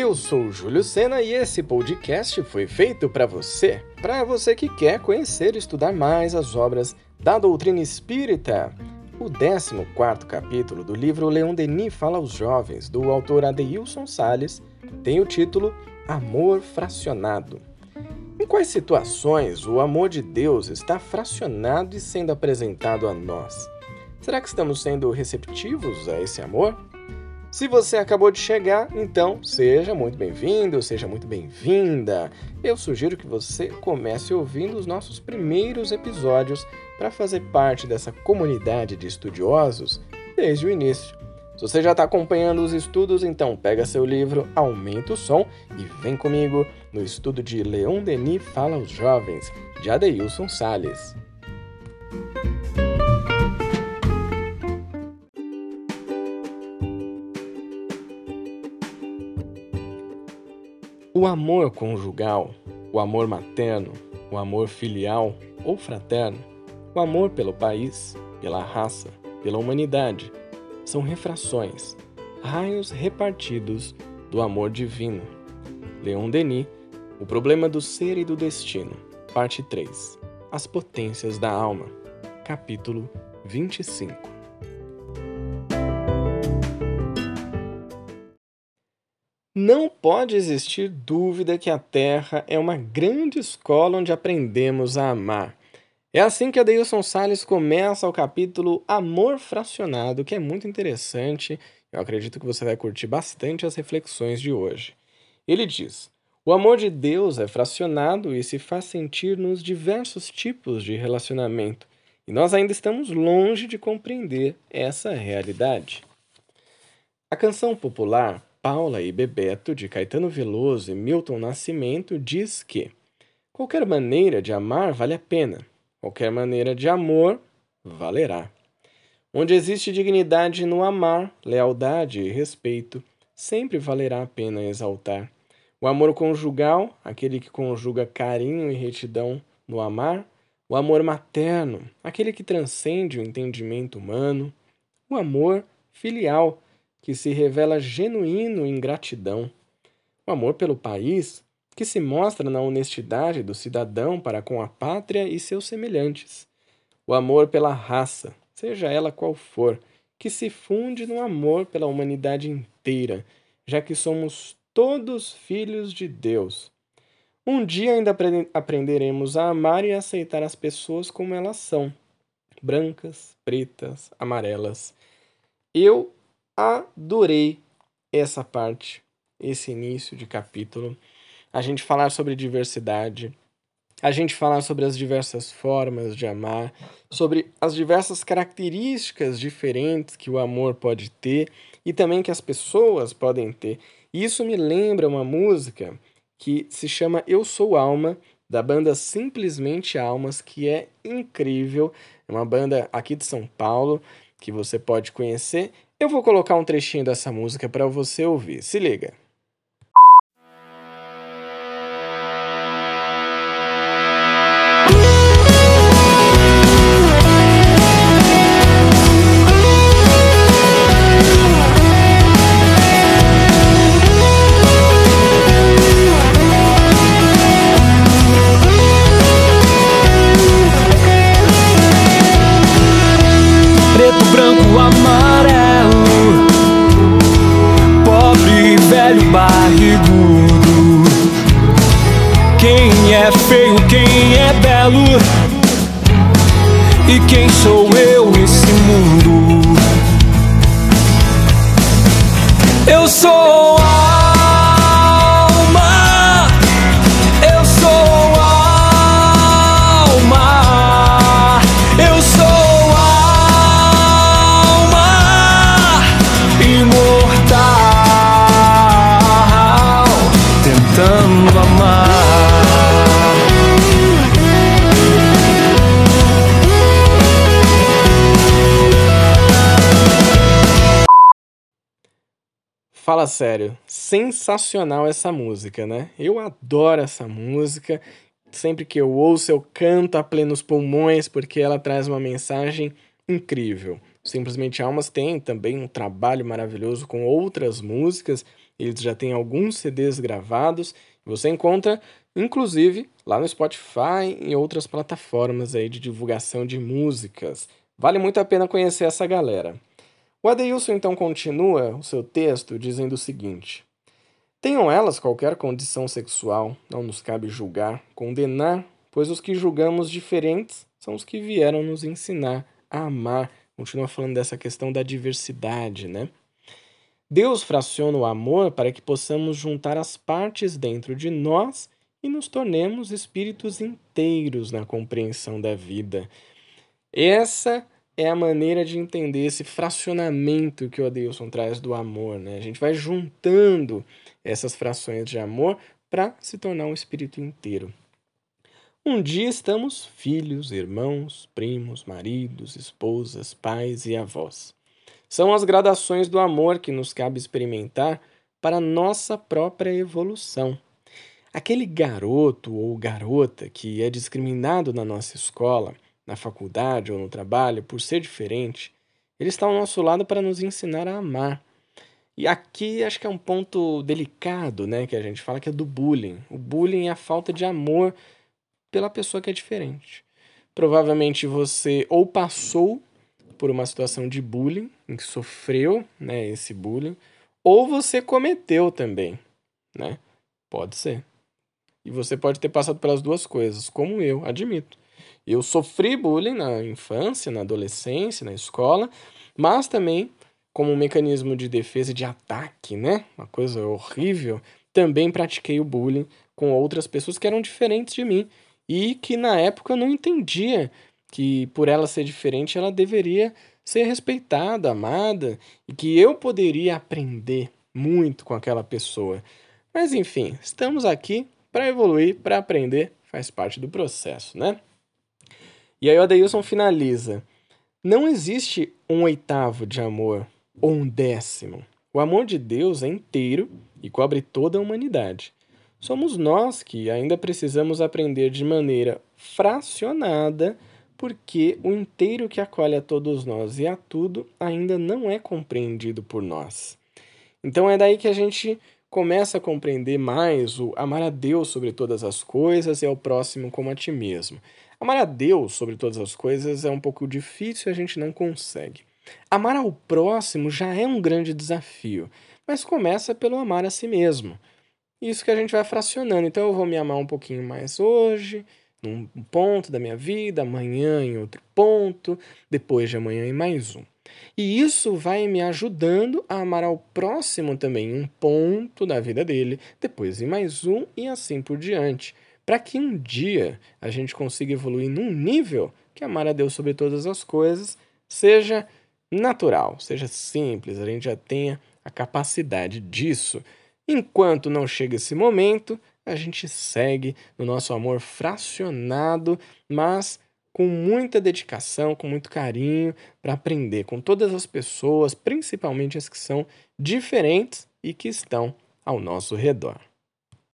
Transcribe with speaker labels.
Speaker 1: Eu sou Júlio Sena e esse podcast foi feito para você, para você que quer conhecer e estudar mais as obras da doutrina espírita. O 14 capítulo do livro Leon Denis Fala aos Jovens, do autor Adeilson Sales, tem o título Amor Fracionado. Em quais situações o amor de Deus está fracionado e sendo apresentado a nós? Será que estamos sendo receptivos a esse amor? Se você acabou de chegar, então seja muito bem-vindo, seja muito bem-vinda. Eu sugiro que você comece ouvindo os nossos primeiros episódios para fazer parte dessa comunidade de estudiosos desde o início. Se você já está acompanhando os estudos, então pega seu livro, aumenta o som e vem comigo no estudo de Leon Denis Fala aos Jovens, de Adeilson Sales. O amor conjugal, o amor materno, o amor filial ou fraterno, o amor pelo país, pela raça, pela humanidade, são refrações, raios repartidos do amor divino. Leon Denis, O Problema do Ser e do Destino, Parte 3 As Potências da Alma, capítulo 25 Não pode existir dúvida que a Terra é uma grande escola onde aprendemos a amar. É assim que Adeilson Salles começa o capítulo Amor Fracionado, que é muito interessante. Eu acredito que você vai curtir bastante as reflexões de hoje. Ele diz: O amor de Deus é fracionado e se faz sentir nos diversos tipos de relacionamento, e nós ainda estamos longe de compreender essa realidade. A canção popular Paula e Bebeto, de Caetano Veloso e Milton Nascimento, diz que qualquer maneira de amar vale a pena, qualquer maneira de amor valerá. Onde existe dignidade no amar, lealdade e respeito, sempre valerá a pena exaltar. O amor conjugal, aquele que conjuga carinho e retidão no amar, o amor materno, aquele que transcende o entendimento humano, o amor filial, que se revela genuíno em gratidão, o amor pelo país, que se mostra na honestidade do cidadão para com a pátria e seus semelhantes, o amor pela raça, seja ela qual for, que se funde no amor pela humanidade inteira, já que somos todos filhos de Deus. Um dia ainda aprenderemos a amar e aceitar as pessoas como elas são, brancas, pretas, amarelas. Eu adorei essa parte, esse início de capítulo. A gente falar sobre diversidade, a gente falar sobre as diversas formas de amar, sobre as diversas características diferentes que o amor pode ter e também que as pessoas podem ter. Isso me lembra uma música que se chama Eu Sou Alma, da banda Simplesmente Almas, que é incrível. É uma banda aqui de São Paulo que você pode conhecer. Eu vou colocar um trechinho dessa música para você ouvir. Se liga.
Speaker 2: Quem sou eu nesse mundo? Eu sou
Speaker 1: Fala sério, sensacional essa música, né? Eu adoro essa música. Sempre que eu ouço, eu canto a plenos pulmões porque ela traz uma mensagem incrível. Simplesmente Almas tem também um trabalho maravilhoso com outras músicas Eles já têm alguns CDs gravados. Você encontra, inclusive, lá no Spotify e outras plataformas aí de divulgação de músicas. Vale muito a pena conhecer essa galera. O Adeilson então continua o seu texto dizendo o seguinte: Tenham elas qualquer condição sexual, não nos cabe julgar, condenar, pois os que julgamos diferentes são os que vieram nos ensinar a amar. Continua falando dessa questão da diversidade, né? Deus fraciona o amor para que possamos juntar as partes dentro de nós e nos tornemos espíritos inteiros na compreensão da vida. Essa é a maneira de entender esse fracionamento que o Adeilson traz do amor. Né? A gente vai juntando essas frações de amor para se tornar um espírito inteiro. Um dia estamos filhos, irmãos, primos, maridos, esposas, pais e avós. São as gradações do amor que nos cabe experimentar para nossa própria evolução. Aquele garoto ou garota que é discriminado na nossa escola, na faculdade ou no trabalho por ser diferente, ele está ao nosso lado para nos ensinar a amar. E aqui acho que é um ponto delicado, né, que a gente fala que é do bullying. O bullying é a falta de amor pela pessoa que é diferente. Provavelmente você ou passou por uma situação de bullying, em que sofreu né, esse bullying, ou você cometeu também, né? Pode ser. E você pode ter passado pelas duas coisas, como eu, admito. Eu sofri bullying na infância, na adolescência, na escola, mas também como um mecanismo de defesa e de ataque, né? Uma coisa horrível. Também pratiquei o bullying com outras pessoas que eram diferentes de mim e que na época eu não entendia que por ela ser diferente ela deveria ser respeitada, amada e que eu poderia aprender muito com aquela pessoa. Mas enfim, estamos aqui para evoluir, para aprender, faz parte do processo, né? E aí o Adeilson finaliza: Não existe um oitavo de amor ou um décimo. O amor de Deus é inteiro e cobre toda a humanidade. Somos nós que ainda precisamos aprender de maneira fracionada, porque o inteiro que acolhe a todos nós e a tudo ainda não é compreendido por nós. Então é daí que a gente começa a compreender mais o amar a Deus sobre todas as coisas e ao próximo como a ti mesmo. Amar a Deus sobre todas as coisas é um pouco difícil, a gente não consegue. Amar ao próximo já é um grande desafio, mas começa pelo amar a si mesmo. Isso que a gente vai fracionando. Então eu vou me amar um pouquinho mais hoje, num ponto da minha vida, amanhã em outro ponto, depois de amanhã em mais um. E isso vai me ajudando a amar ao próximo também um ponto da vida dele, depois em mais um e assim por diante. Para que um dia a gente consiga evoluir num nível que amar a Deus sobre todas as coisas seja natural, seja simples, a gente já tenha a capacidade disso. Enquanto não chega esse momento, a gente segue no nosso amor fracionado, mas com muita dedicação, com muito carinho, para aprender com todas as pessoas, principalmente as que são diferentes e que estão ao nosso redor.